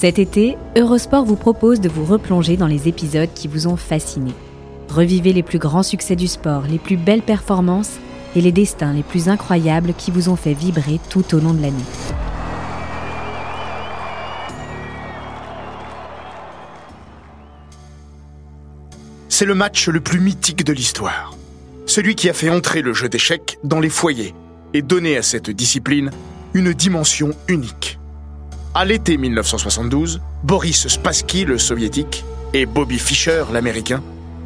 Cet été, Eurosport vous propose de vous replonger dans les épisodes qui vous ont fasciné. Revivez les plus grands succès du sport, les plus belles performances et les destins les plus incroyables qui vous ont fait vibrer tout au long de l'année. C'est le match le plus mythique de l'histoire. Celui qui a fait entrer le jeu d'échecs dans les foyers et donné à cette discipline une dimension unique. À l'été 1972, Boris Spassky, le soviétique, et Bobby Fischer, l'américain,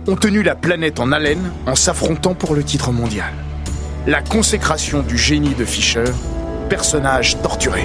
ont tenu la planète en haleine en s'affrontant pour le titre mondial. La consécration du génie de Fischer, personnage torturé.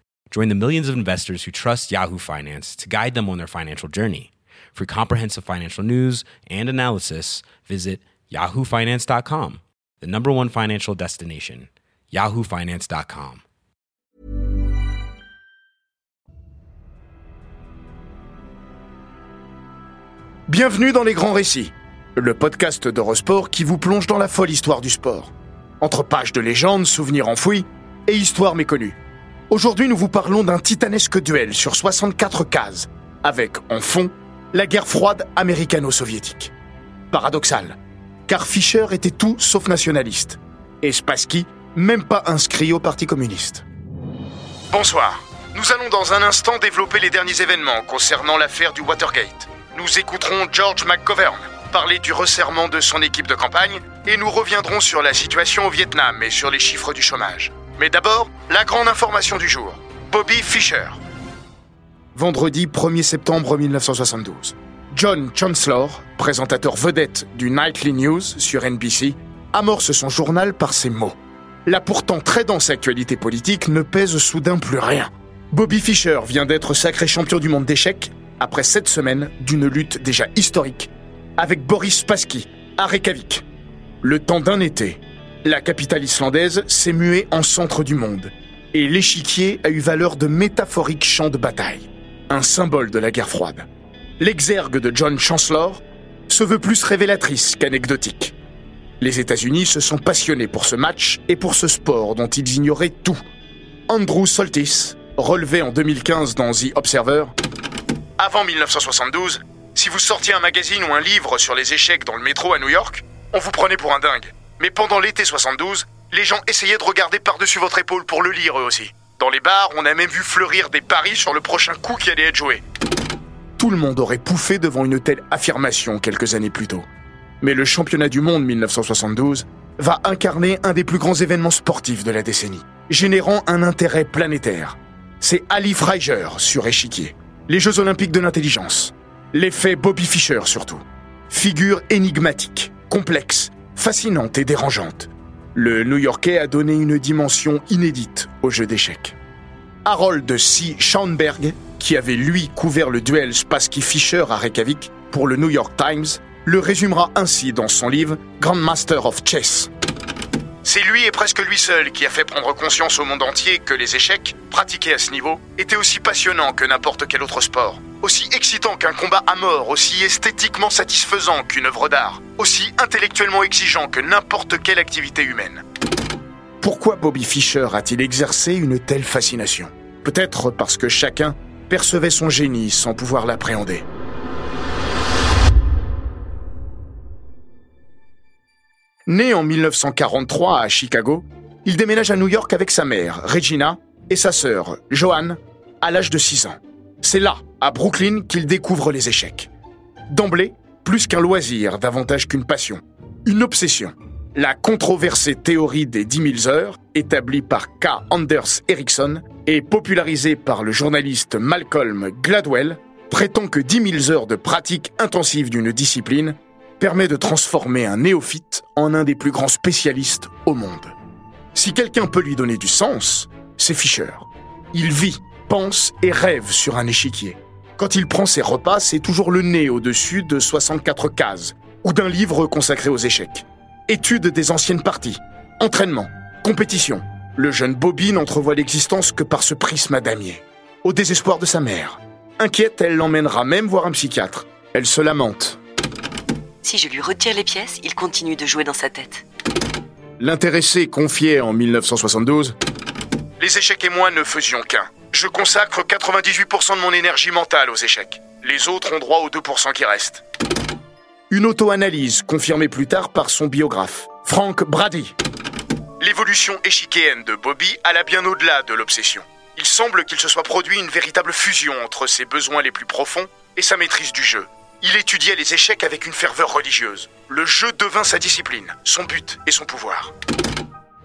Join the millions of investors who trust Yahoo Finance to guide them on their financial journey. For comprehensive financial news and analysis, visit yahoofinance.com, the number one financial destination, yahoofinance.com. Bienvenue dans Les Grands Récits, le podcast d'Eurosport qui vous plonge dans la folle histoire du sport. Entre pages de légendes, souvenirs enfouis et histoires méconnues. Aujourd'hui, nous vous parlons d'un titanesque duel sur 64 cases, avec, en fond, la guerre froide américano-soviétique. Paradoxal, car Fischer était tout sauf nationaliste, et Spassky même pas inscrit au Parti communiste. Bonsoir. Nous allons dans un instant développer les derniers événements concernant l'affaire du Watergate. Nous écouterons George McGovern parler du resserrement de son équipe de campagne et nous reviendrons sur la situation au Vietnam et sur les chiffres du chômage. Mais d'abord, la grande information du jour. Bobby Fischer. Vendredi 1er septembre 1972. John Chancellor, présentateur vedette du Nightly News sur NBC, amorce son journal par ces mots. La pourtant très dense actualité politique ne pèse soudain plus rien. Bobby Fischer vient d'être sacré champion du monde d'échecs après sept semaines d'une lutte déjà historique avec Boris Spassky à Reykjavik. Le temps d'un été, la capitale islandaise s'est muée en centre du monde et l'échiquier a eu valeur de métaphorique champ de bataille, un symbole de la guerre froide. L'exergue de John Chancellor se veut plus révélatrice qu'anecdotique. Les États-Unis se sont passionnés pour ce match et pour ce sport dont ils ignoraient tout. Andrew Soltis, relevé en 2015 dans The Observer, avant 1972, si vous sortiez un magazine ou un livre sur les échecs dans le métro à New York, on vous prenait pour un dingue. Mais pendant l'été 72, les gens essayaient de regarder par-dessus votre épaule pour le lire eux aussi. Dans les bars, on a même vu fleurir des paris sur le prochain coup qui allait être joué. Tout le monde aurait pouffé devant une telle affirmation quelques années plus tôt. Mais le championnat du monde 1972 va incarner un des plus grands événements sportifs de la décennie, générant un intérêt planétaire. C'est Ali Freiger sur échiquier. Les Jeux olympiques de l'intelligence. L'effet Bobby Fischer surtout. Figure énigmatique, complexe, fascinante et dérangeante. Le New-Yorkais a donné une dimension inédite au jeu d'échecs. Harold C. Schoenberg, qui avait lui couvert le duel Spassky-Fischer à Reykjavik pour le New York Times, le résumera ainsi dans son livre Grandmaster of Chess. C'est lui et presque lui seul qui a fait prendre conscience au monde entier que les échecs, pratiqués à ce niveau, étaient aussi passionnants que n'importe quel autre sport, aussi excitant qu'un combat à mort, aussi esthétiquement satisfaisant qu'une œuvre d'art, aussi intellectuellement exigeant que n'importe quelle activité humaine. Pourquoi Bobby Fischer a-t-il exercé une telle fascination? Peut-être parce que chacun percevait son génie sans pouvoir l'appréhender. Né en 1943 à Chicago, il déménage à New York avec sa mère, Regina, et sa sœur, Joanne, à l'âge de 6 ans. C'est là, à Brooklyn, qu'il découvre les échecs. D'emblée, plus qu'un loisir, davantage qu'une passion. Une obsession. La controversée théorie des 10 000 heures, établie par K. Anders Ericsson, et popularisé par le journaliste Malcolm Gladwell, prétend que 10 000 heures de pratique intensive d'une discipline permet de transformer un néophyte en un des plus grands spécialistes au monde. Si quelqu'un peut lui donner du sens, c'est Fischer. Il vit, pense et rêve sur un échiquier. Quand il prend ses repas, c'est toujours le nez au-dessus de 64 cases ou d'un livre consacré aux échecs. Étude des anciennes parties, entraînement, compétition. Le jeune Bobby n'entrevoit l'existence que par ce prisme à damier. Au désespoir de sa mère. Inquiète, elle l'emmènera même voir un psychiatre. Elle se lamente. Si je lui retire les pièces, il continue de jouer dans sa tête. L'intéressé confiait en 1972 Les échecs et moi ne faisions qu'un. Je consacre 98% de mon énergie mentale aux échecs. Les autres ont droit aux 2% qui restent. Une auto-analyse confirmée plus tard par son biographe, Frank Brady. L'évolution échiquéenne de Bobby alla bien au-delà de l'obsession. Il semble qu'il se soit produit une véritable fusion entre ses besoins les plus profonds et sa maîtrise du jeu. Il étudiait les échecs avec une ferveur religieuse. Le jeu devint sa discipline, son but et son pouvoir.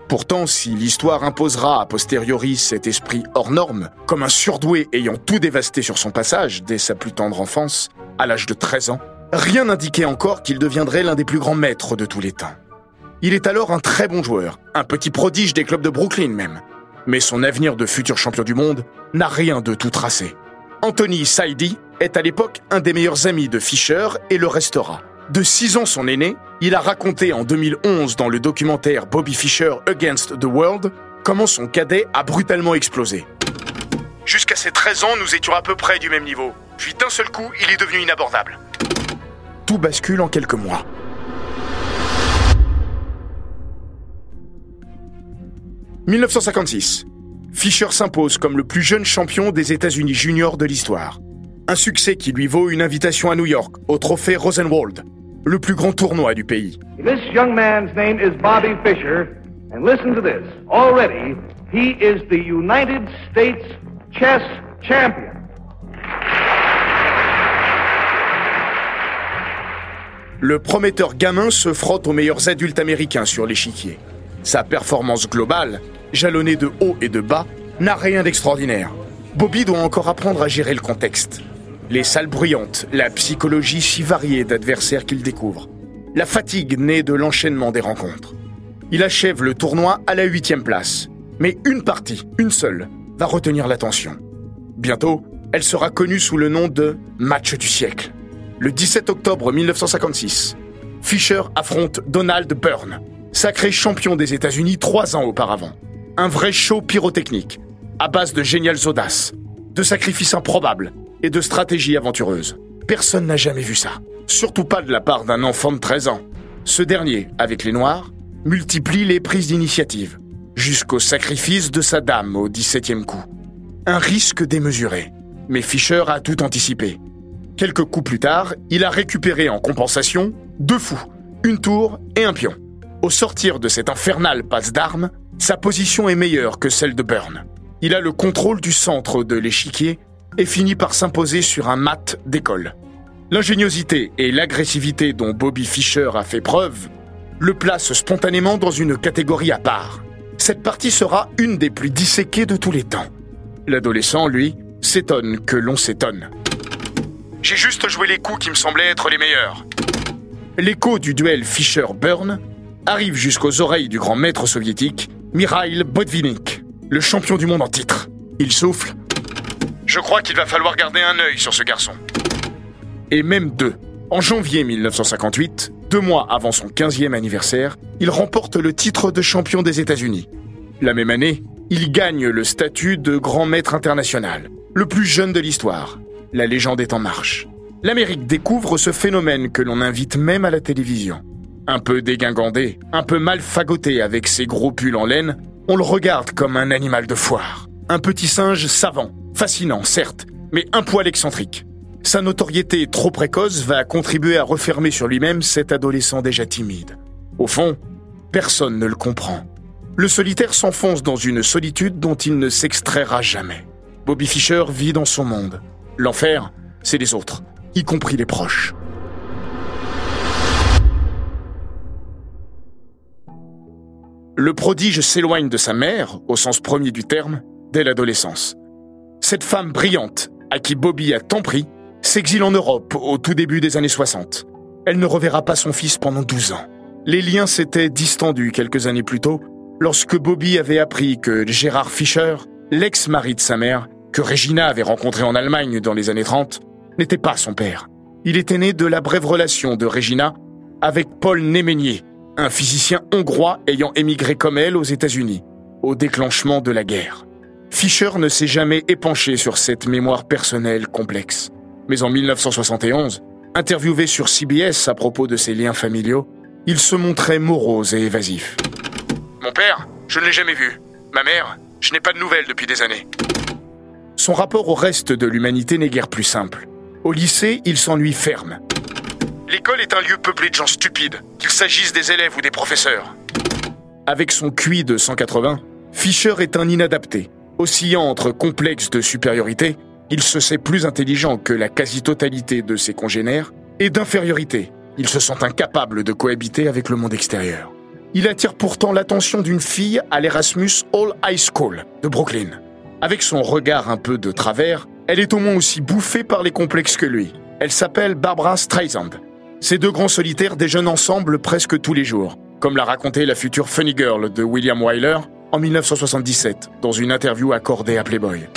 Pourtant, si l'histoire imposera a posteriori cet esprit hors norme, comme un surdoué ayant tout dévasté sur son passage dès sa plus tendre enfance, à l'âge de 13 ans, rien n'indiquait encore qu'il deviendrait l'un des plus grands maîtres de tous les temps. Il est alors un très bon joueur, un petit prodige des clubs de Brooklyn même. Mais son avenir de futur champion du monde n'a rien de tout tracé. Anthony Saidi est à l'époque un des meilleurs amis de Fischer et le restera. De 6 ans son aîné, il a raconté en 2011 dans le documentaire Bobby Fischer Against the World comment son cadet a brutalement explosé. Jusqu'à ses 13 ans, nous étions à peu près du même niveau. Puis d'un seul coup, il est devenu inabordable. Tout bascule en quelques mois. « 1956. Fischer s'impose comme le plus jeune champion des États-Unis juniors de l'histoire. Un succès qui lui vaut une invitation à New York, au trophée Rosenwald, le plus grand tournoi du pays. This young man's name is Bobby Fischer, and listen to this. Already, he is the United States chess champion. Le prometteur gamin se frotte aux meilleurs adultes américains sur l'échiquier. Sa performance globale, jalonnée de haut et de bas, n'a rien d'extraordinaire. Bobby doit encore apprendre à gérer le contexte. Les salles bruyantes, la psychologie si variée d'adversaires qu'il découvre, la fatigue née de l'enchaînement des rencontres. Il achève le tournoi à la huitième place, mais une partie, une seule, va retenir l'attention. Bientôt, elle sera connue sous le nom de Match du siècle. Le 17 octobre 1956, Fischer affronte Donald Byrne, sacré champion des États-Unis trois ans auparavant. Un vrai show pyrotechnique, à base de géniales audaces, de sacrifices improbables et de stratégies aventureuses. Personne n'a jamais vu ça. Surtout pas de la part d'un enfant de 13 ans. Ce dernier, avec les Noirs, multiplie les prises d'initiative, jusqu'au sacrifice de sa dame au 17e coup. Un risque démesuré. Mais Fischer a tout anticipé. Quelques coups plus tard, il a récupéré en compensation deux fous, une tour et un pion. Au sortir de cette infernale passe d'armes, sa position est meilleure que celle de Burn. Il a le contrôle du centre de l'échiquier et finit par s'imposer sur un mat d'école. L'ingéniosité et l'agressivité dont Bobby Fischer a fait preuve le placent spontanément dans une catégorie à part. Cette partie sera une des plus disséquées de tous les temps. L'adolescent, lui, s'étonne que l'on s'étonne. J'ai juste joué les coups qui me semblaient être les meilleurs. L'écho du duel Fischer-Burn arrive jusqu'aux oreilles du grand maître soviétique, Mikhail Botvinnik, le champion du monde en titre. Il souffle je crois qu'il va falloir garder un œil sur ce garçon. Et même deux. En janvier 1958, deux mois avant son 15e anniversaire, il remporte le titre de champion des États-Unis. La même année, il gagne le statut de grand maître international, le plus jeune de l'histoire. La légende est en marche. L'Amérique découvre ce phénomène que l'on invite même à la télévision. Un peu dégingandé, un peu mal fagoté avec ses gros pulls en laine, on le regarde comme un animal de foire. Un petit singe savant, Fascinant, certes, mais un poil excentrique. Sa notoriété trop précoce va contribuer à refermer sur lui-même cet adolescent déjà timide. Au fond, personne ne le comprend. Le solitaire s'enfonce dans une solitude dont il ne s'extraira jamais. Bobby Fischer vit dans son monde. L'enfer, c'est les autres, y compris les proches. Le prodige s'éloigne de sa mère, au sens premier du terme, l'adolescence. Cette femme brillante, à qui Bobby a tant pris, s'exile en Europe au tout début des années 60. Elle ne reverra pas son fils pendant 12 ans. Les liens s'étaient distendus quelques années plus tôt, lorsque Bobby avait appris que Gérard Fischer, l'ex-mari de sa mère, que Regina avait rencontré en Allemagne dans les années 30, n'était pas son père. Il était né de la brève relation de Regina avec Paul Néménier, un physicien hongrois ayant émigré comme elle aux États-Unis, au déclenchement de la guerre. Fischer ne s'est jamais épanché sur cette mémoire personnelle complexe. Mais en 1971, interviewé sur CBS à propos de ses liens familiaux, il se montrait morose et évasif. Mon père, je ne l'ai jamais vu. Ma mère, je n'ai pas de nouvelles depuis des années. Son rapport au reste de l'humanité n'est guère plus simple. Au lycée, il s'ennuie ferme. L'école est un lieu peuplé de gens stupides, qu'il s'agisse des élèves ou des professeurs. Avec son QI de 180, Fischer est un inadapté. Oscillant entre complexe de supériorité, il se sait plus intelligent que la quasi-totalité de ses congénères, et d'infériorité. Il se sent incapable de cohabiter avec le monde extérieur. Il attire pourtant l'attention d'une fille à l'Erasmus All High School de Brooklyn. Avec son regard un peu de travers, elle est au moins aussi bouffée par les complexes que lui. Elle s'appelle Barbara Streisand. Ces deux grands solitaires déjeunent ensemble presque tous les jours, comme l'a raconté la future Funny Girl de William Wyler en 1977 dans une interview accordée à Playboy.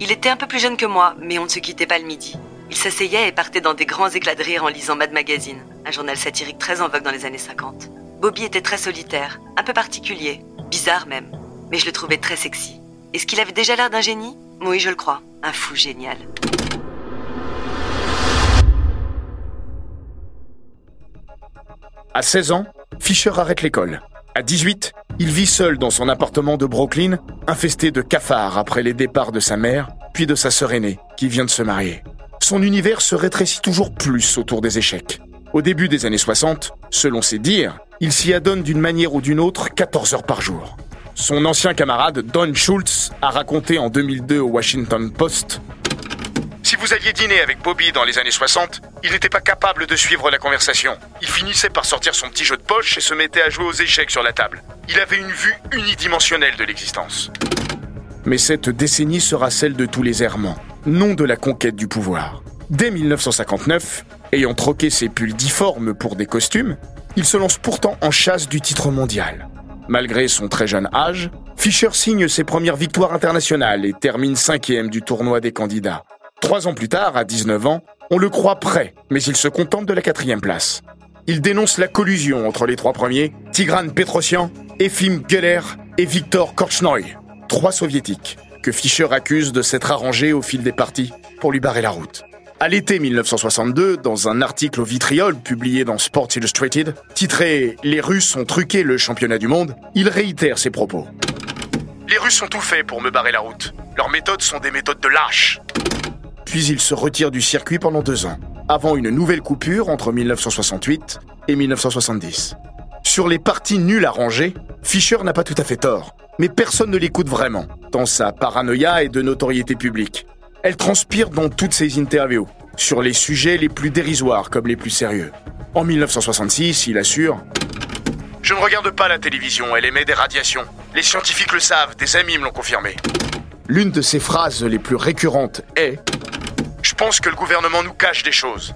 Il était un peu plus jeune que moi, mais on ne se quittait pas le midi. Il s'asseyait et partait dans des grands éclats de rire en lisant Mad Magazine, un journal satirique très en vogue dans les années 50. Bobby était très solitaire, un peu particulier, bizarre même, mais je le trouvais très sexy. Est-ce qu'il avait déjà l'air d'un génie? Oui, je le crois. Un fou génial. À 16 ans, Fisher arrête l'école. À 18, il vit seul dans son appartement de Brooklyn, infesté de cafards après les départs de sa mère, puis de sa sœur aînée, qui vient de se marier. Son univers se rétrécit toujours plus autour des échecs. Au début des années 60, selon ses dires, il s'y adonne d'une manière ou d'une autre 14 heures par jour. Son ancien camarade Don Schultz a raconté en 2002 au Washington Post vous alliez dîner avec Bobby dans les années 60, il n'était pas capable de suivre la conversation. Il finissait par sortir son petit jeu de poche et se mettait à jouer aux échecs sur la table. Il avait une vue unidimensionnelle de l'existence. Mais cette décennie sera celle de tous les errements, non de la conquête du pouvoir. Dès 1959, ayant troqué ses pulls difformes pour des costumes, il se lance pourtant en chasse du titre mondial. Malgré son très jeune âge, Fischer signe ses premières victoires internationales et termine cinquième du tournoi des candidats. Trois ans plus tard, à 19 ans, on le croit prêt, mais il se contente de la quatrième place. Il dénonce la collusion entre les trois premiers, Tigran Petrosian, Efim Geller et Viktor Korchnoi, trois soviétiques, que Fischer accuse de s'être arrangés au fil des parties pour lui barrer la route. À l'été 1962, dans un article au vitriol publié dans Sports Illustrated, titré Les Russes ont truqué le championnat du monde, il réitère ses propos. Les Russes ont tout fait pour me barrer la route. Leurs méthodes sont des méthodes de lâches. Puis il se retire du circuit pendant deux ans, avant une nouvelle coupure entre 1968 et 1970. Sur les parties nulles à ranger, Fischer n'a pas tout à fait tort, mais personne ne l'écoute vraiment, tant sa paranoïa est de notoriété publique. Elle transpire dans toutes ses interviews, sur les sujets les plus dérisoires comme les plus sérieux. En 1966, il assure Je ne regarde pas la télévision, elle émet des radiations. Les scientifiques le savent, des amis me l'ont confirmé. L'une de ses phrases les plus récurrentes est Je pense que le gouvernement nous cache des choses.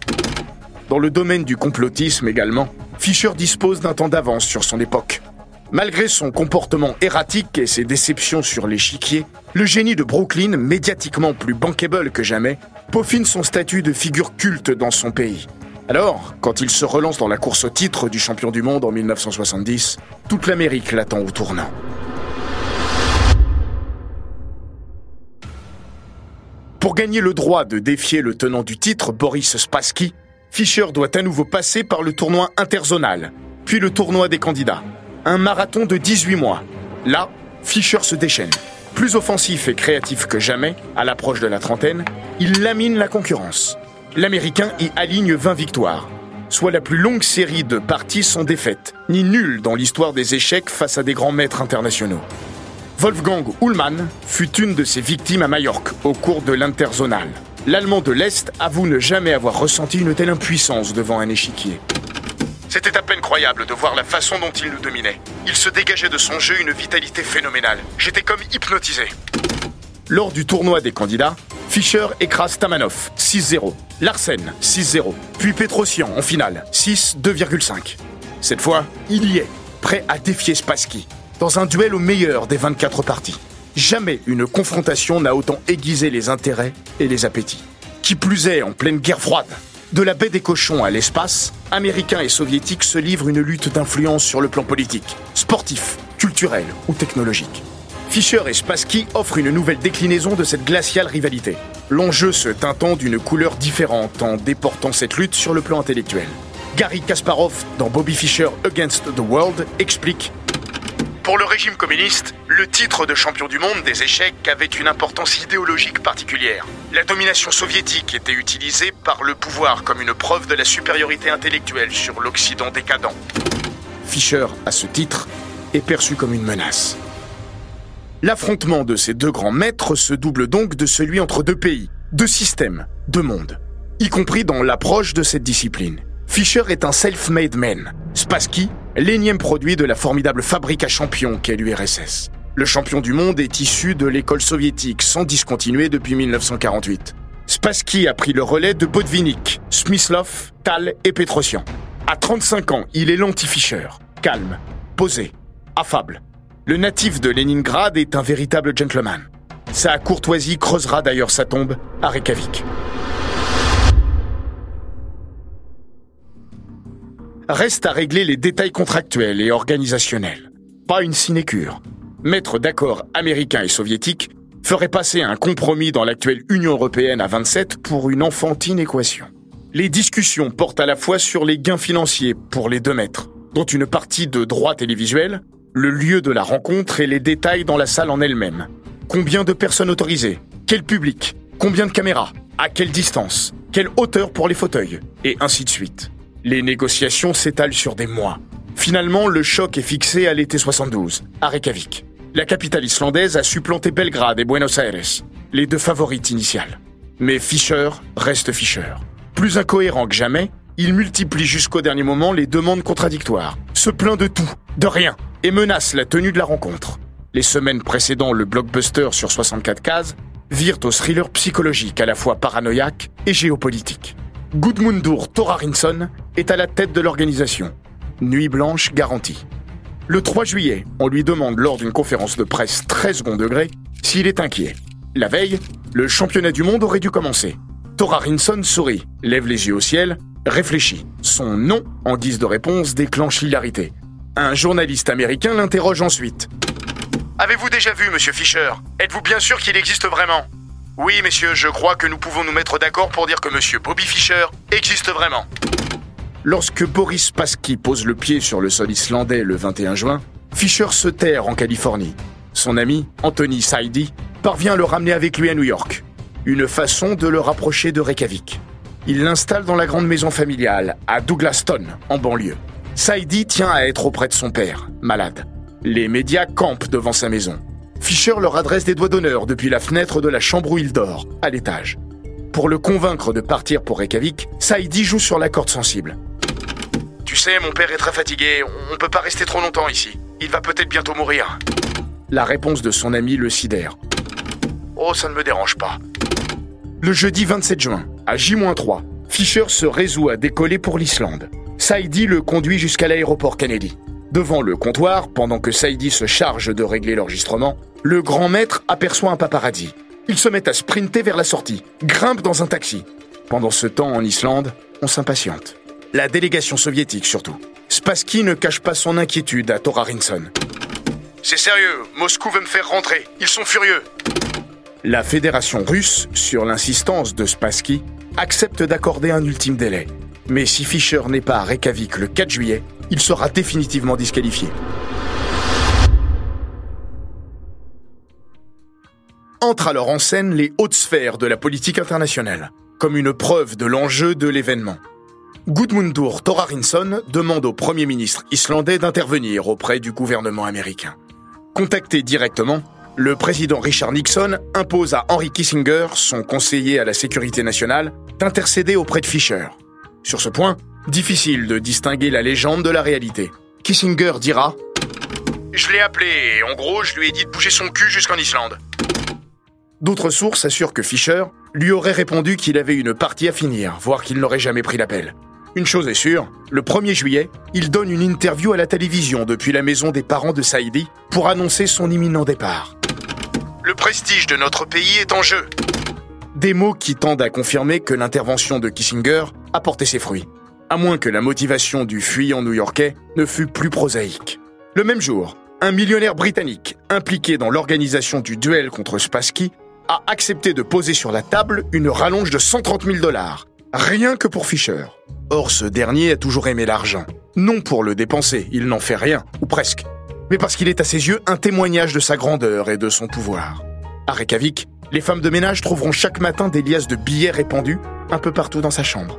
Dans le domaine du complotisme également, Fischer dispose d'un temps d'avance sur son époque. Malgré son comportement erratique et ses déceptions sur l'échiquier, le génie de Brooklyn, médiatiquement plus bankable que jamais, peaufine son statut de figure culte dans son pays. Alors, quand il se relance dans la course au titre du champion du monde en 1970, toute l'Amérique l'attend au tournant. Pour gagner le droit de défier le tenant du titre, Boris Spassky, Fischer doit à nouveau passer par le tournoi interzonal, puis le tournoi des candidats un marathon de 18 mois. Là, Fischer se déchaîne. Plus offensif et créatif que jamais, à l'approche de la trentaine, il lamine la concurrence. L'Américain y aligne 20 victoires, soit la plus longue série de parties sans défaite, ni nulle dans l'histoire des échecs face à des grands maîtres internationaux. Wolfgang Ullmann fut une de ses victimes à Majorque au cours de l'interzonal. L'Allemand de l'Est avoue ne jamais avoir ressenti une telle impuissance devant un échiquier. C'était à peine croyable de voir la façon dont il nous dominait. Il se dégageait de son jeu une vitalité phénoménale. J'étais comme hypnotisé. Lors du tournoi des candidats, Fischer écrase Tamanov 6-0, Larsen 6-0, puis Petrosian en finale 6-2,5. Cette fois, il y est, prêt à défier Spassky, dans un duel au meilleur des 24 parties. Jamais une confrontation n'a autant aiguisé les intérêts et les appétits. Qui plus est en pleine guerre froide. De la baie des cochons à l'espace, Américains et Soviétiques se livrent une lutte d'influence sur le plan politique, sportif, culturel ou technologique. Fischer et Spassky offrent une nouvelle déclinaison de cette glaciale rivalité. L'enjeu se teintant d'une couleur différente en déportant cette lutte sur le plan intellectuel. Gary Kasparov, dans Bobby Fischer Against the World, explique Pour le régime communiste, le titre de champion du monde des échecs avait une importance idéologique particulière. La domination soviétique était utilisée par le pouvoir comme une preuve de la supériorité intellectuelle sur l'Occident décadent. Fischer, à ce titre, est perçu comme une menace. L'affrontement de ces deux grands maîtres se double donc de celui entre deux pays, deux systèmes, deux mondes, y compris dans l'approche de cette discipline. Fischer est un self-made man, Spassky, l'énième produit de la formidable fabrique à champions qu'est l'URSS. Le champion du monde est issu de l'école soviétique sans discontinuer depuis 1948. Spassky a pris le relais de Botvinnik, Smyslov, Tal et Petrosian. À 35 ans, il est l'anti-Fischer, calme, posé, affable. Le natif de Leningrad est un véritable gentleman. Sa courtoisie creusera d'ailleurs sa tombe à Reykjavik. Reste à régler les détails contractuels et organisationnels. Pas une sinécure. Mettre d'accord américains et soviétiques ferait passer un compromis dans l'actuelle Union européenne à 27 pour une enfantine équation. Les discussions portent à la fois sur les gains financiers pour les deux maîtres, dont une partie de droit télévisuel, le lieu de la rencontre et les détails dans la salle en elle-même. Combien de personnes autorisées? Quel public? Combien de caméras? À quelle distance? Quelle hauteur pour les fauteuils? Et ainsi de suite. Les négociations s'étalent sur des mois. Finalement, le choc est fixé à l'été 72, à Reykjavik. La capitale islandaise a supplanté Belgrade et Buenos Aires, les deux favorites initiales. Mais Fischer reste Fischer. Plus incohérent que jamais, il multiplie jusqu'au dernier moment les demandes contradictoires, se plaint de tout, de rien, et menace la tenue de la rencontre. Les semaines précédant le blockbuster sur 64 cases virent au thriller psychologique à la fois paranoïaque et géopolitique. Gudmundur Thorarinsson est à la tête de l'organisation. Nuit blanche garantie. Le 3 juillet, on lui demande lors d'une conférence de presse très second degré s'il est inquiet. La veille, le championnat du monde aurait dû commencer. Thorarinsson sourit, lève les yeux au ciel, réfléchit. Son nom, en guise de réponse, déclenche l'hilarité. Un journaliste américain l'interroge ensuite. Avez-vous déjà vu Monsieur Fischer? Êtes-vous bien sûr qu'il existe vraiment? Oui, messieurs, je crois que nous pouvons nous mettre d'accord pour dire que Monsieur Bobby Fischer existe vraiment. Lorsque Boris Spassky pose le pied sur le sol islandais le 21 juin, Fischer se terre en Californie. Son ami, Anthony Saidi, parvient à le ramener avec lui à New York. Une façon de le rapprocher de Reykjavik. Il l'installe dans la grande maison familiale, à Douglaston, en banlieue. Saidi tient à être auprès de son père, malade. Les médias campent devant sa maison. Fischer leur adresse des doigts d'honneur depuis la fenêtre de la chambre où il dort, à l'étage. Pour le convaincre de partir pour Reykjavik, Saidi joue sur la corde sensible. Tu sais, mon père est très fatigué, on peut pas rester trop longtemps ici. Il va peut-être bientôt mourir. La réponse de son ami le sidère. Oh, ça ne me dérange pas. Le jeudi 27 juin, à J-3, Fischer se résout à décoller pour l'Islande. Saidi le conduit jusqu'à l'aéroport Kennedy. Devant le comptoir, pendant que Saidi se charge de régler l'enregistrement, le grand maître aperçoit un paparazzi. Il se met à sprinter vers la sortie, grimpe dans un taxi. Pendant ce temps, en Islande, on s'impatiente. La délégation soviétique surtout. Spassky ne cache pas son inquiétude à Thorarinsson. C'est sérieux, Moscou veut me faire rentrer, ils sont furieux. La fédération russe, sur l'insistance de Spassky, accepte d'accorder un ultime délai. Mais si Fischer n'est pas à Reykjavik le 4 juillet, il sera définitivement disqualifié. Entrent alors en scène les hautes sphères de la politique internationale, comme une preuve de l'enjeu de l'événement. Gudmundur Thorarinsson demande au Premier ministre islandais d'intervenir auprès du gouvernement américain. Contacté directement, le président Richard Nixon impose à Henry Kissinger, son conseiller à la sécurité nationale, d'intercéder auprès de Fischer. Sur ce point, Difficile de distinguer la légende de la réalité. Kissinger dira Je l'ai appelé en gros, je lui ai dit de bouger son cul jusqu'en Islande. D'autres sources assurent que Fischer lui aurait répondu qu'il avait une partie à finir, voire qu'il n'aurait jamais pris l'appel. Une chose est sûre, le 1er juillet, il donne une interview à la télévision depuis la maison des parents de Saïdi pour annoncer son imminent départ. Le prestige de notre pays est en jeu. Des mots qui tendent à confirmer que l'intervention de Kissinger a porté ses fruits, à moins que la motivation du fuyant new-yorkais ne fût plus prosaïque. Le même jour, un millionnaire britannique impliqué dans l'organisation du duel contre Spassky a accepté de poser sur la table une rallonge de 130 000 dollars, rien que pour Fischer. Or, ce dernier a toujours aimé l'argent. Non pour le dépenser, il n'en fait rien, ou presque, mais parce qu'il est à ses yeux un témoignage de sa grandeur et de son pouvoir. À Reykjavik, les femmes de ménage trouveront chaque matin des liasses de billets répandus un peu partout dans sa chambre.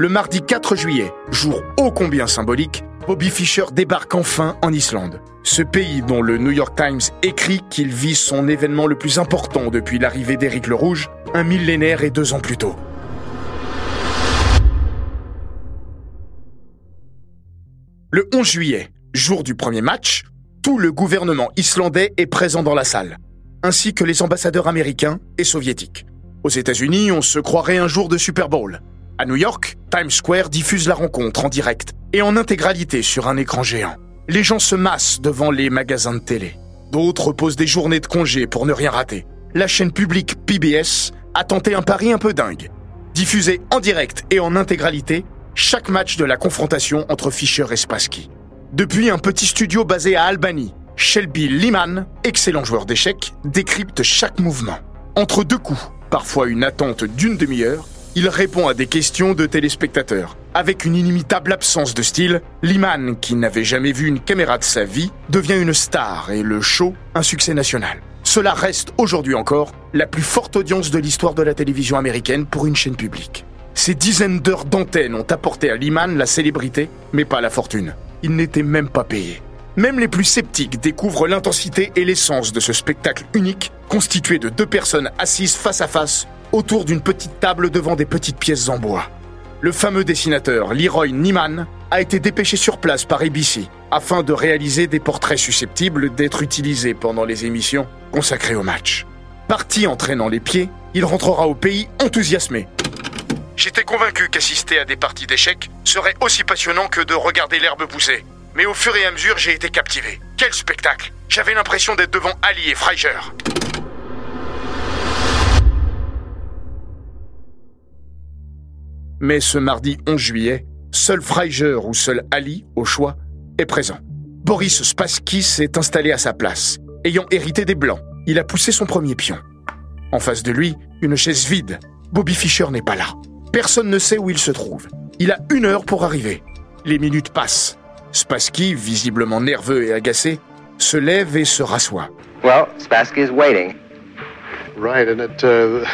Le mardi 4 juillet, jour ô combien symbolique, Bobby Fischer débarque enfin en Islande. Ce pays dont le New York Times écrit qu'il vit son événement le plus important depuis l'arrivée d'Éric le Rouge, un millénaire et deux ans plus tôt. Le 11 juillet, jour du premier match, tout le gouvernement islandais est présent dans la salle ainsi que les ambassadeurs américains et soviétiques. Aux États-Unis, on se croirait un jour de Super Bowl. À New York, Times Square diffuse la rencontre en direct et en intégralité sur un écran géant. Les gens se massent devant les magasins de télé. D'autres posent des journées de congé pour ne rien rater. La chaîne publique PBS a tenté un pari un peu dingue. Diffuser en direct et en intégralité chaque match de la confrontation entre Fischer et Spassky. Depuis un petit studio basé à Albany, Shelby Liman, excellent joueur d'échecs, décrypte chaque mouvement. Entre deux coups, parfois une attente d'une demi-heure, il répond à des questions de téléspectateurs. Avec une inimitable absence de style, Liman, qui n'avait jamais vu une caméra de sa vie, devient une star et le show un succès national. Cela reste aujourd'hui encore la plus forte audience de l'histoire de la télévision américaine pour une chaîne publique. Ces dizaines d'heures d'antenne ont apporté à Liman la célébrité, mais pas la fortune. Il n'était même pas payé. Même les plus sceptiques découvrent l'intensité et l'essence de ce spectacle unique, constitué de deux personnes assises face à face autour d'une petite table devant des petites pièces en bois. Le fameux dessinateur Leroy Neiman a été dépêché sur place par ABC afin de réaliser des portraits susceptibles d'être utilisés pendant les émissions consacrées au match. Parti entraînant les pieds, il rentrera au pays enthousiasmé. J'étais convaincu qu'assister à des parties d'échecs serait aussi passionnant que de regarder l'herbe pousser. Mais au fur et à mesure, j'ai été captivé. Quel spectacle J'avais l'impression d'être devant Ali et Freiger. Mais ce mardi 11 juillet, seul Freiger ou seul Ali, au choix, est présent. Boris Spassky s'est installé à sa place. Ayant hérité des Blancs, il a poussé son premier pion. En face de lui, une chaise vide. Bobby Fischer n'est pas là. Personne ne sait où il se trouve. Il a une heure pour arriver. Les minutes passent. Spassky, visiblement nerveux et agacé, se lève et se rassoit. Well, Spassky is waiting. Right, and it uh,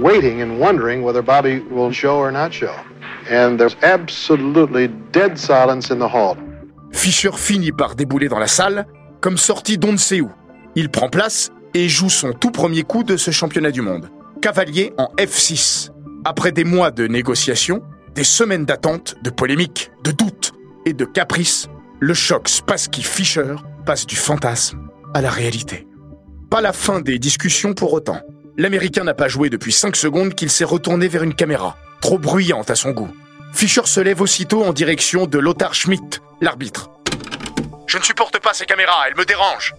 waiting and wondering whether Bobby will show or not show. And there's absolutely dead silence in the hall. Fischer finit par débouler dans la salle, comme sorti d'on ne sait où. Il prend place et joue son tout premier coup de ce championnat du monde. Cavalier en F6. Après des mois de négociations, des semaines d'attente, de polémiques, de doutes, et de caprice, le choc Spassky-Fischer passe du fantasme à la réalité. Pas la fin des discussions pour autant. L'Américain n'a pas joué depuis 5 secondes qu'il s'est retourné vers une caméra, trop bruyante à son goût. Fischer se lève aussitôt en direction de Lothar Schmidt, l'arbitre. Je ne supporte pas ces caméras, elles me dérangent.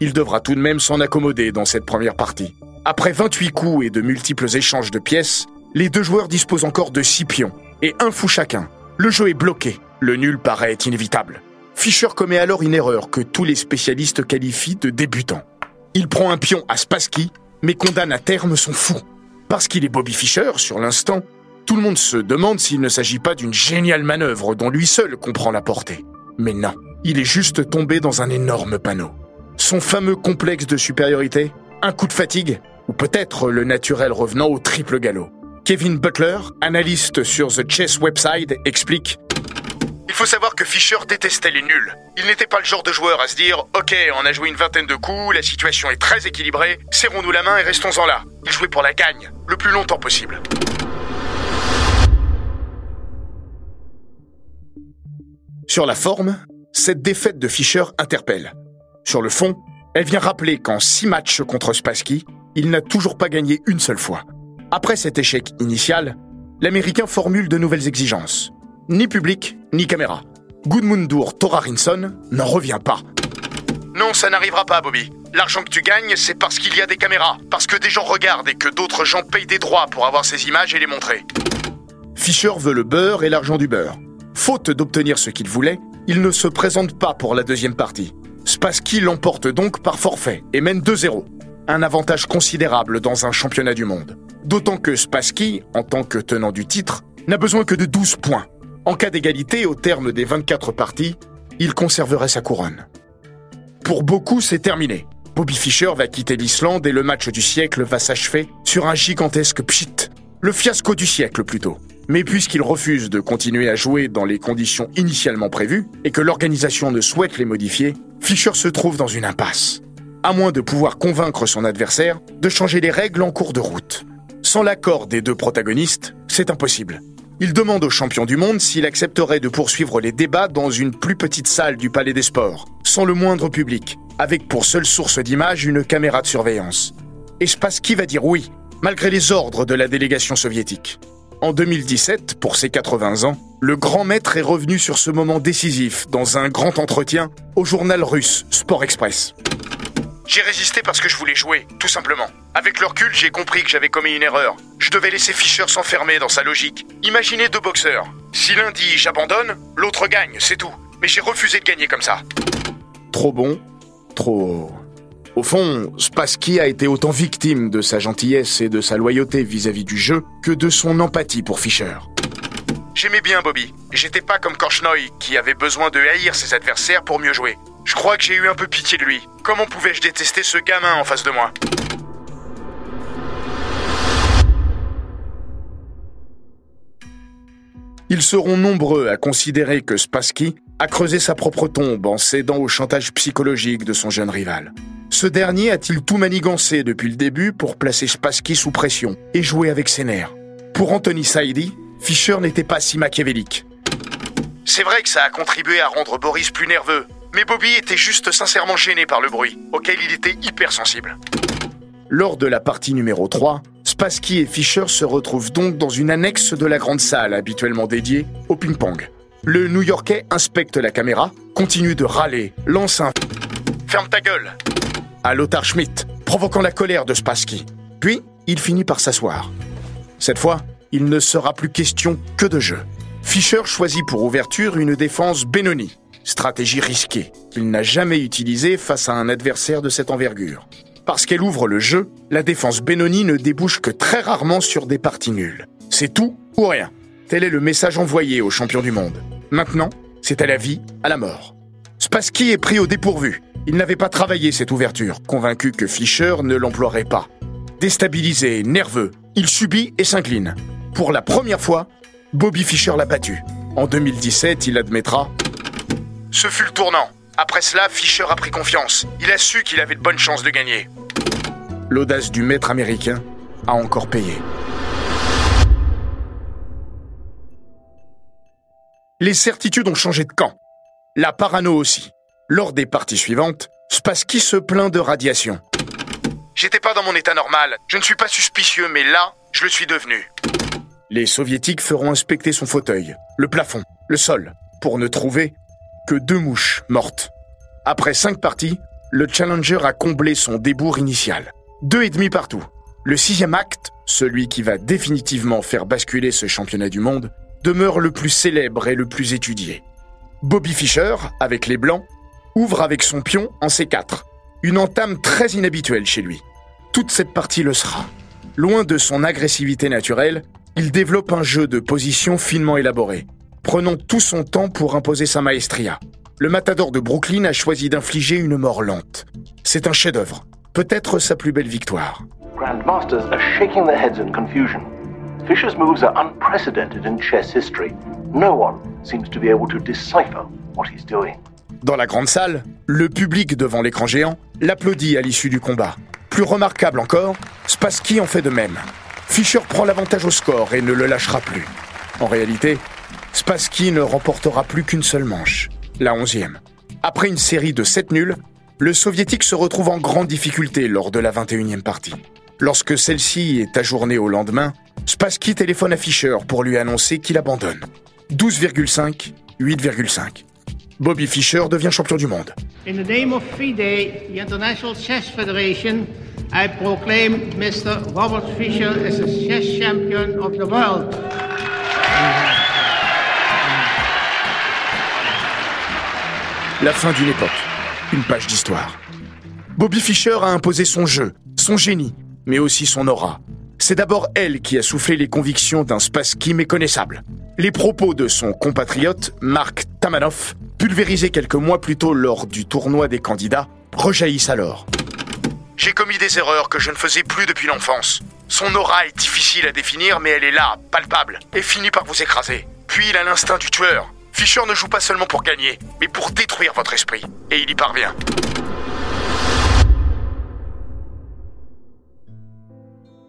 Il devra tout de même s'en accommoder dans cette première partie. Après 28 coups et de multiples échanges de pièces, les deux joueurs disposent encore de 6 pions et un fou chacun. Le jeu est bloqué le nul paraît inévitable. Fischer commet alors une erreur que tous les spécialistes qualifient de débutant. Il prend un pion à Spassky, mais condamne à terme son fou. Parce qu'il est Bobby Fischer, sur l'instant, tout le monde se demande s'il ne s'agit pas d'une géniale manœuvre dont lui seul comprend la portée. Mais non, il est juste tombé dans un énorme panneau. Son fameux complexe de supériorité, un coup de fatigue, ou peut-être le naturel revenant au triple galop. Kevin Butler, analyste sur The Chess Website, explique faut savoir que Fischer détestait les nuls. Il n'était pas le genre de joueur à se dire Ok, on a joué une vingtaine de coups, la situation est très équilibrée, serrons-nous la main et restons-en là. Il jouait pour la gagne, le plus longtemps possible. Sur la forme, cette défaite de Fischer interpelle. Sur le fond, elle vient rappeler qu'en six matchs contre Spassky, il n'a toujours pas gagné une seule fois. Après cet échec initial, l'Américain formule de nouvelles exigences. Ni public, ni caméra. Gudmundur Thorarinsson n'en revient pas. Non, ça n'arrivera pas, Bobby. L'argent que tu gagnes, c'est parce qu'il y a des caméras, parce que des gens regardent et que d'autres gens payent des droits pour avoir ces images et les montrer. Fischer veut le beurre et l'argent du beurre. Faute d'obtenir ce qu'il voulait, il ne se présente pas pour la deuxième partie. Spassky l'emporte donc par forfait et mène 2-0. Un avantage considérable dans un championnat du monde. D'autant que Spassky, en tant que tenant du titre, n'a besoin que de 12 points. En cas d'égalité, au terme des 24 parties, il conserverait sa couronne. Pour beaucoup, c'est terminé. Bobby Fischer va quitter l'Islande et le match du siècle va s'achever sur un gigantesque pchit. Le fiasco du siècle plutôt. Mais puisqu'il refuse de continuer à jouer dans les conditions initialement prévues et que l'organisation ne souhaite les modifier, Fischer se trouve dans une impasse. À moins de pouvoir convaincre son adversaire de changer les règles en cours de route. Sans l'accord des deux protagonistes, c'est impossible. Il demande au champion du monde s'il accepterait de poursuivre les débats dans une plus petite salle du Palais des Sports, sans le moindre public, avec pour seule source d'image une caméra de surveillance. Et Spassky va dire oui, malgré les ordres de la délégation soviétique. En 2017, pour ses 80 ans, le grand maître est revenu sur ce moment décisif dans un grand entretien au journal russe Sport Express. J'ai résisté parce que je voulais jouer, tout simplement. Avec le recul, j'ai compris que j'avais commis une erreur. Je devais laisser Fischer s'enfermer dans sa logique. Imaginez deux boxeurs. Si l'un dit j'abandonne, l'autre gagne, c'est tout. Mais j'ai refusé de gagner comme ça. Trop bon, trop... Au fond, Spassky a été autant victime de sa gentillesse et de sa loyauté vis-à-vis du jeu que de son empathie pour Fischer. J'aimais bien Bobby. J'étais pas comme Korchnoi, qui avait besoin de haïr ses adversaires pour mieux jouer. Je crois que j'ai eu un peu pitié de lui. Comment pouvais-je détester ce gamin en face de moi? Ils seront nombreux à considérer que Spassky a creusé sa propre tombe en cédant au chantage psychologique de son jeune rival. Ce dernier a-t-il tout manigancé depuis le début pour placer Spassky sous pression et jouer avec ses nerfs? Pour Anthony Saidi, Fischer n'était pas si machiavélique. C'est vrai que ça a contribué à rendre Boris plus nerveux, mais Bobby était juste sincèrement gêné par le bruit, auquel il était hypersensible. Lors de la partie numéro 3, Spassky et Fischer se retrouvent donc dans une annexe de la grande salle habituellement dédiée au ping-pong. Le New-Yorkais inspecte la caméra, continue de râler, lance un Ferme ta gueule à Lothar Schmidt, provoquant la colère de Spassky. Puis, il finit par s'asseoir. Cette fois, il ne sera plus question que de jeu. Fischer choisit pour ouverture une défense Benoni, stratégie risquée qu'il n'a jamais utilisée face à un adversaire de cette envergure. Parce qu'elle ouvre le jeu, la défense Benoni ne débouche que très rarement sur des parties nulles. C'est tout ou rien. Tel est le message envoyé aux champions du monde. Maintenant, c'est à la vie, à la mort. Spassky est pris au dépourvu. Il n'avait pas travaillé cette ouverture, convaincu que Fischer ne l'emploierait pas. Déstabilisé, nerveux, il subit et s'incline. Pour la première fois, Bobby Fischer l'a battu. En 2017, il admettra Ce fut le tournant. Après cela, Fischer a pris confiance. Il a su qu'il avait de bonnes chances de gagner. L'audace du maître américain a encore payé. Les certitudes ont changé de camp. La parano aussi. Lors des parties suivantes, Spassky se plaint de radiation. J'étais pas dans mon état normal. Je ne suis pas suspicieux, mais là, je le suis devenu. Les soviétiques feront inspecter son fauteuil, le plafond, le sol, pour ne trouver que deux mouches mortes. Après cinq parties, le challenger a comblé son débours initial. Deux et demi partout. Le sixième acte, celui qui va définitivement faire basculer ce championnat du monde, demeure le plus célèbre et le plus étudié. Bobby Fischer, avec les Blancs, ouvre avec son pion en C4. Une entame très inhabituelle chez lui. Toute cette partie le sera. Loin de son agressivité naturelle, il développe un jeu de position finement élaboré, prenant tout son temps pour imposer sa maestria. Le matador de Brooklyn a choisi d'infliger une mort lente. C'est un chef-d'œuvre, peut-être sa plus belle victoire. Grandmasters are shaking their heads in confusion. Fischer's moves are unprecedented in chess history. No one seems to be able to decipher what he's doing. Dans la grande salle, le public devant l'écran géant l'applaudit à l'issue du combat. Plus remarquable encore, Spassky en fait de même. Fischer prend l'avantage au score et ne le lâchera plus. En réalité, Spassky ne remportera plus qu'une seule manche, la onzième. Après une série de 7 nuls, le soviétique se retrouve en grande difficulté lors de la 21e partie. Lorsque celle-ci est ajournée au lendemain, Spassky téléphone à Fischer pour lui annoncer qu'il abandonne. 12,5, 8,5. Bobby Fischer devient champion du monde. In the name of FIDE, the International Chess Federation, I proclaim Mr. Robert Fischer as the chess champion of the world. La fin d'une époque, une page d'histoire. Bobby Fischer a imposé son jeu, son génie, mais aussi son aura. C'est d'abord elle qui a soufflé les convictions d'un Spassky méconnaissable. Les propos de son compatriote, Mark Tamanov, pulvérisés quelques mois plus tôt lors du tournoi des candidats, rejaillissent alors. J'ai commis des erreurs que je ne faisais plus depuis l'enfance. Son aura est difficile à définir, mais elle est là, palpable, et finit par vous écraser. Puis il a l'instinct du tueur. Fischer ne joue pas seulement pour gagner, mais pour détruire votre esprit. Et il y parvient.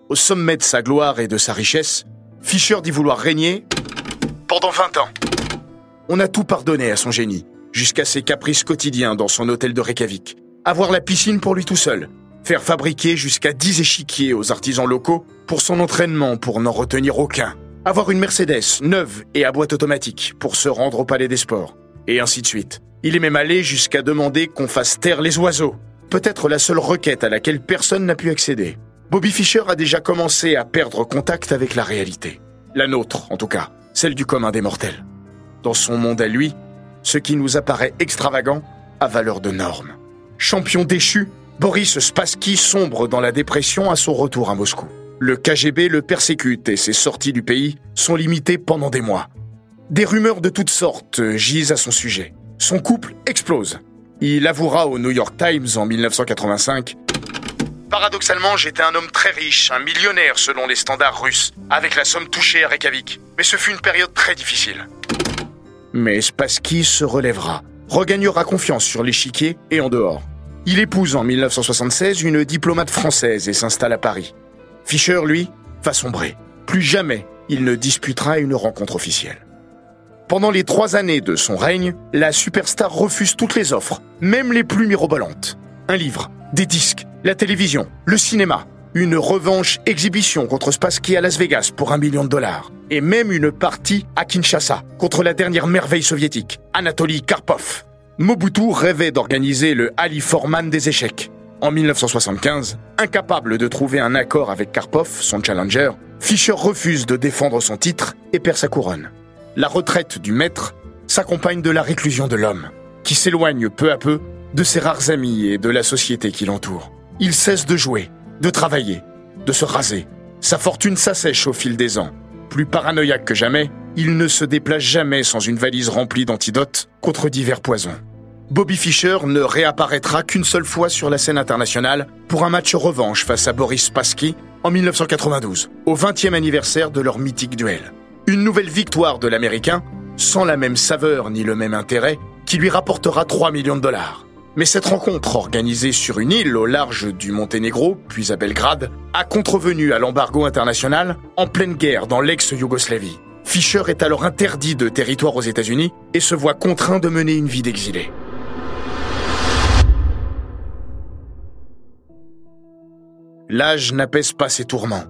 Au sommet de sa gloire et de sa richesse, Fischer dit vouloir régner Pendant 20 ans. On a tout pardonné à son génie, jusqu'à ses caprices quotidiens dans son hôtel de Reykjavik. Avoir la piscine pour lui tout seul, faire fabriquer jusqu'à 10 échiquiers aux artisans locaux pour son entraînement pour n'en retenir aucun, avoir une Mercedes neuve et à boîte automatique pour se rendre au Palais des Sports, et ainsi de suite. Il est même allé jusqu'à demander qu'on fasse taire les oiseaux, peut-être la seule requête à laquelle personne n'a pu accéder. Bobby Fischer a déjà commencé à perdre contact avec la réalité. La nôtre, en tout cas, celle du commun des mortels. Dans son monde à lui, ce qui nous apparaît extravagant a valeur de norme. Champion déchu, Boris Spassky sombre dans la dépression à son retour à Moscou. Le KGB le persécute et ses sorties du pays sont limitées pendant des mois. Des rumeurs de toutes sortes gisent à son sujet. Son couple explose. Il avouera au New York Times en 1985 Paradoxalement, j'étais un homme très riche, un millionnaire selon les standards russes, avec la somme touchée à Reykjavik. Mais ce fut une période très difficile. Mais Spassky se relèvera, regagnera confiance sur l'échiquier et en dehors. Il épouse en 1976 une diplomate française et s'installe à Paris. Fischer, lui, va sombrer. Plus jamais il ne disputera une rencontre officielle. Pendant les trois années de son règne, la superstar refuse toutes les offres, même les plus mirobolantes. Un livre, des disques, la télévision, le cinéma, une revanche exhibition contre Spassky à Las Vegas pour un million de dollars, et même une partie à Kinshasa contre la dernière merveille soviétique, Anatoly Karpov. Mobutu rêvait d'organiser le Ali Forman des échecs. En 1975, incapable de trouver un accord avec Karpov, son challenger, Fischer refuse de défendre son titre et perd sa couronne. La retraite du maître s'accompagne de la réclusion de l'homme, qui s'éloigne peu à peu de ses rares amis et de la société qui l'entoure. Il cesse de jouer, de travailler, de se raser. Sa fortune s'assèche au fil des ans. Plus paranoïaque que jamais, il ne se déplace jamais sans une valise remplie d'antidotes contre divers poisons. Bobby Fischer ne réapparaîtra qu'une seule fois sur la scène internationale pour un match revanche face à Boris Spassky en 1992, au 20e anniversaire de leur mythique duel. Une nouvelle victoire de l'Américain, sans la même saveur ni le même intérêt, qui lui rapportera 3 millions de dollars. Mais cette rencontre, organisée sur une île au large du Monténégro, puis à Belgrade, a contrevenu à l'embargo international en pleine guerre dans l'ex-Yougoslavie. Fischer est alors interdit de territoire aux États-Unis et se voit contraint de mener une vie d'exilé. L'âge n'apaise pas ses tourments.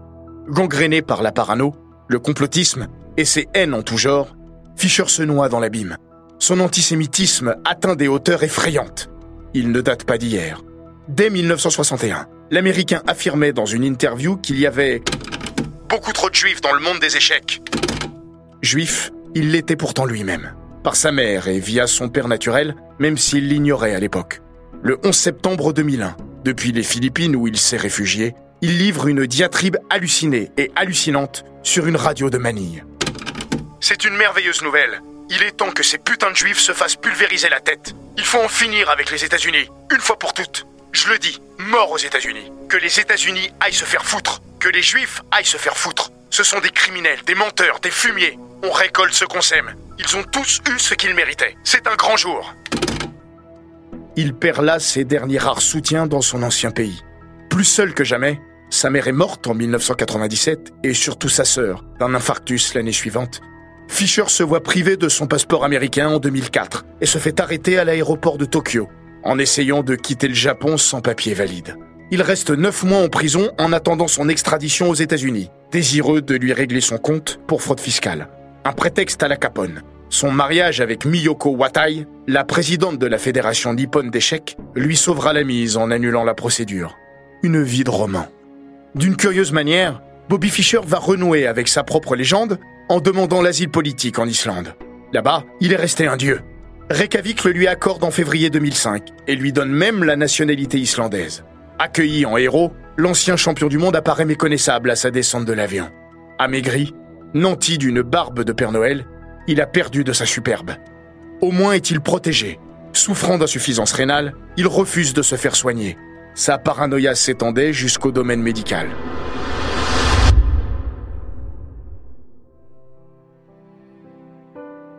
Gangréné par la parano, le complotisme et ses haines en tout genre, Fischer se noie dans l'abîme. Son antisémitisme atteint des hauteurs effrayantes. Il ne date pas d'hier. Dès 1961, l'Américain affirmait dans une interview qu'il y avait Beaucoup trop de juifs dans le monde des échecs. Juif, il l'était pourtant lui-même. Par sa mère et via son père naturel, même s'il l'ignorait à l'époque. Le 11 septembre 2001, depuis les Philippines où il s'est réfugié, il livre une diatribe hallucinée et hallucinante sur une radio de Manille. C'est une merveilleuse nouvelle. Il est temps que ces putains de juifs se fassent pulvériser la tête. Il faut en finir avec les États-Unis, une fois pour toutes. Je le dis, mort aux États-Unis. Que les États-Unis aillent se faire foutre. Que les juifs aillent se faire foutre. Ce sont des criminels, des menteurs, des fumiers. On récolte ce qu'on sème. Ils ont tous eu ce qu'ils méritaient. C'est un grand jour. Il perd là ses derniers rares soutiens dans son ancien pays. Plus seul que jamais, sa mère est morte en 1997 et surtout sa sœur, d'un infarctus l'année suivante. Fisher se voit privé de son passeport américain en 2004 et se fait arrêter à l'aéroport de Tokyo en essayant de quitter le Japon sans papier valide. Il reste neuf mois en prison en attendant son extradition aux États-Unis, désireux de lui régler son compte pour fraude fiscale. Un prétexte à la Capone. Son mariage avec Miyoko Watai, la présidente de la Fédération nippone d'échecs, lui sauvera la mise en annulant la procédure. Une vie de roman. D'une curieuse manière, Bobby Fischer va renouer avec sa propre légende en demandant l'asile politique en Islande. Là-bas, il est resté un dieu. Reykjavik le lui accorde en février 2005 et lui donne même la nationalité islandaise. Accueilli en héros, l'ancien champion du monde apparaît méconnaissable à sa descente de l'avion. Amaigri, nanti d'une barbe de Père Noël, il a perdu de sa superbe. Au moins est-il protégé. Souffrant d'insuffisance rénale, il refuse de se faire soigner. Sa paranoïa s'étendait jusqu'au domaine médical.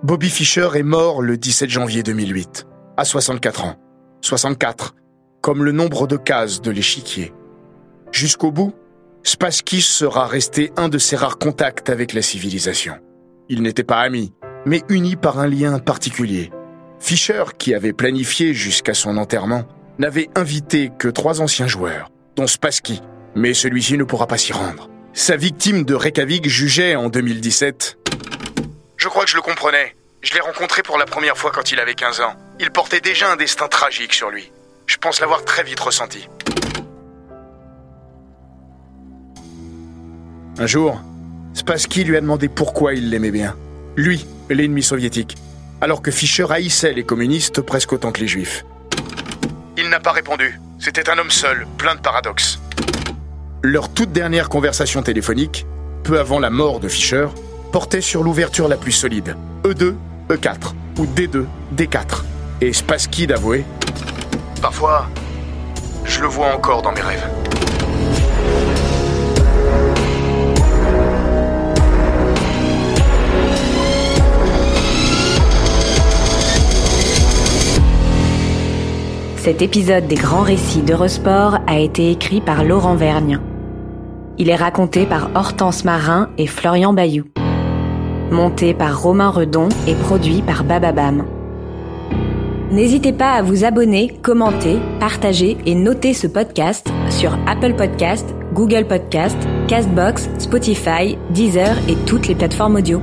Bobby Fischer est mort le 17 janvier 2008, à 64 ans. 64, comme le nombre de cases de l'échiquier. Jusqu'au bout, Spassky sera resté un de ses rares contacts avec la civilisation. Ils n'étaient pas amis, mais unis par un lien particulier. Fischer, qui avait planifié jusqu'à son enterrement, n'avait invité que trois anciens joueurs, dont Spassky, mais celui-ci ne pourra pas s'y rendre. Sa victime de Reykjavik jugeait en 2017 Je crois que je le comprenais. Je l'ai rencontré pour la première fois quand il avait 15 ans. Il portait déjà un destin tragique sur lui. Je pense l'avoir très vite ressenti. Un jour, Spassky lui a demandé pourquoi il l'aimait bien. Lui, l'ennemi soviétique. Alors que Fischer haïssait les communistes presque autant que les juifs. Il n'a pas répondu. C'était un homme seul, plein de paradoxes. Leur toute dernière conversation téléphonique, peu avant la mort de Fischer, portait sur l'ouverture la plus solide. E2, E4, ou D2, D4. Et Spassky d'avouer Parfois, je le vois encore dans mes rêves. Cet épisode des grands récits d'Eurosport a été écrit par Laurent Vergne. Il est raconté par Hortense Marin et Florian Bayou. Monté par Romain Redon et produit par Bababam. N'hésitez pas à vous abonner, commenter, partager et noter ce podcast sur Apple Podcast, Google Podcast, Castbox, Spotify, Deezer et toutes les plateformes audio.